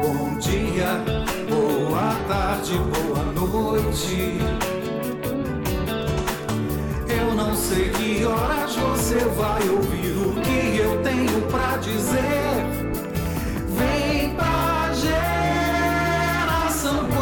Bom dia, boa tarde, boa noite. Eu não sei que horas você vai ouvir o que eu tenho pra dizer. Vem pra geração quântica.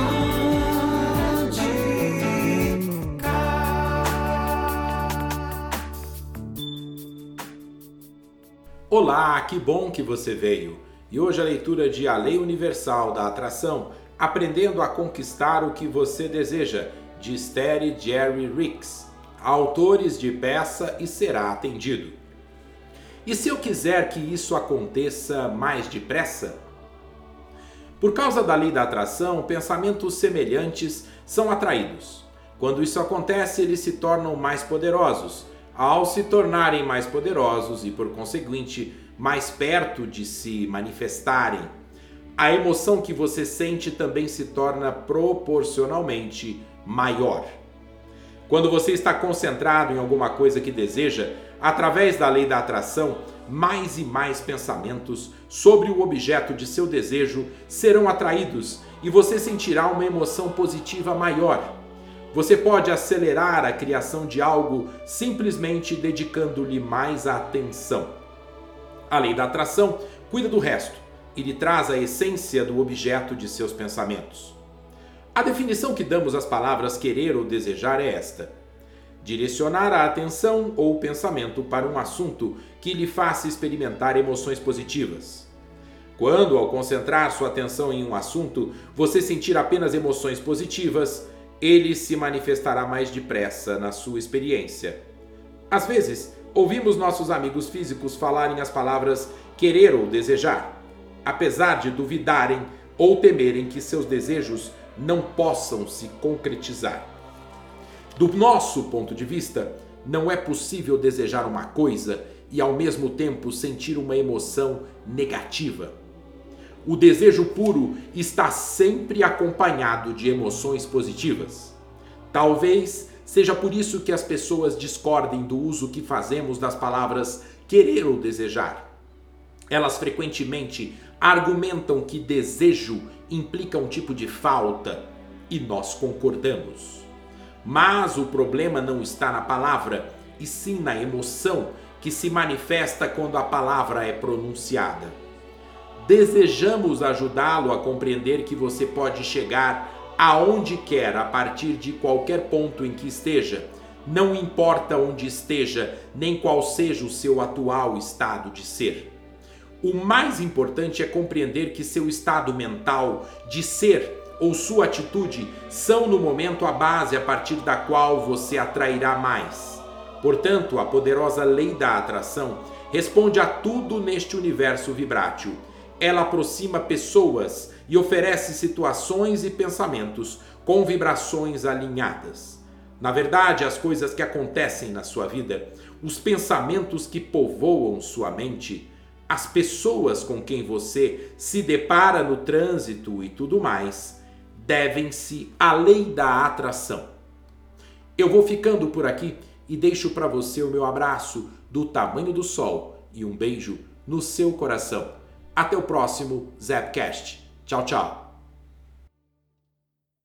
Olá, que bom que você veio. E hoje a leitura de A Lei Universal da Atração, Aprendendo a Conquistar o que Você Deseja, de Esther e Jerry Ricks, autores de peça e será atendido. E se eu quiser que isso aconteça mais depressa? Por causa da lei da atração, pensamentos semelhantes são atraídos. Quando isso acontece, eles se tornam mais poderosos. Ao se tornarem mais poderosos e, por conseguinte, mais perto de se manifestarem, a emoção que você sente também se torna proporcionalmente maior. Quando você está concentrado em alguma coisa que deseja, através da lei da atração, mais e mais pensamentos sobre o objeto de seu desejo serão atraídos e você sentirá uma emoção positiva maior. Você pode acelerar a criação de algo simplesmente dedicando-lhe mais atenção. A lei da atração cuida do resto e lhe traz a essência do objeto de seus pensamentos. A definição que damos às palavras querer ou desejar é esta: direcionar a atenção ou pensamento para um assunto que lhe faça experimentar emoções positivas. Quando, ao concentrar sua atenção em um assunto, você sentir apenas emoções positivas, ele se manifestará mais depressa na sua experiência. Às vezes, ouvimos nossos amigos físicos falarem as palavras querer ou desejar, apesar de duvidarem ou temerem que seus desejos não possam se concretizar. Do nosso ponto de vista, não é possível desejar uma coisa e ao mesmo tempo sentir uma emoção negativa. O desejo puro está sempre acompanhado de emoções positivas. Talvez seja por isso que as pessoas discordem do uso que fazemos das palavras querer ou desejar. Elas frequentemente argumentam que desejo implica um tipo de falta e nós concordamos. Mas o problema não está na palavra, e sim na emoção que se manifesta quando a palavra é pronunciada. Desejamos ajudá-lo a compreender que você pode chegar aonde quer a partir de qualquer ponto em que esteja, não importa onde esteja, nem qual seja o seu atual estado de ser. O mais importante é compreender que seu estado mental de ser ou sua atitude são no momento a base a partir da qual você atrairá mais. Portanto, a poderosa lei da atração responde a tudo neste universo vibrátil. Ela aproxima pessoas e oferece situações e pensamentos com vibrações alinhadas. Na verdade, as coisas que acontecem na sua vida, os pensamentos que povoam sua mente, as pessoas com quem você se depara no trânsito e tudo mais, devem-se à lei da atração. Eu vou ficando por aqui e deixo para você o meu abraço do tamanho do sol e um beijo no seu coração. Até o próximo Zapcast. Tchau, tchau.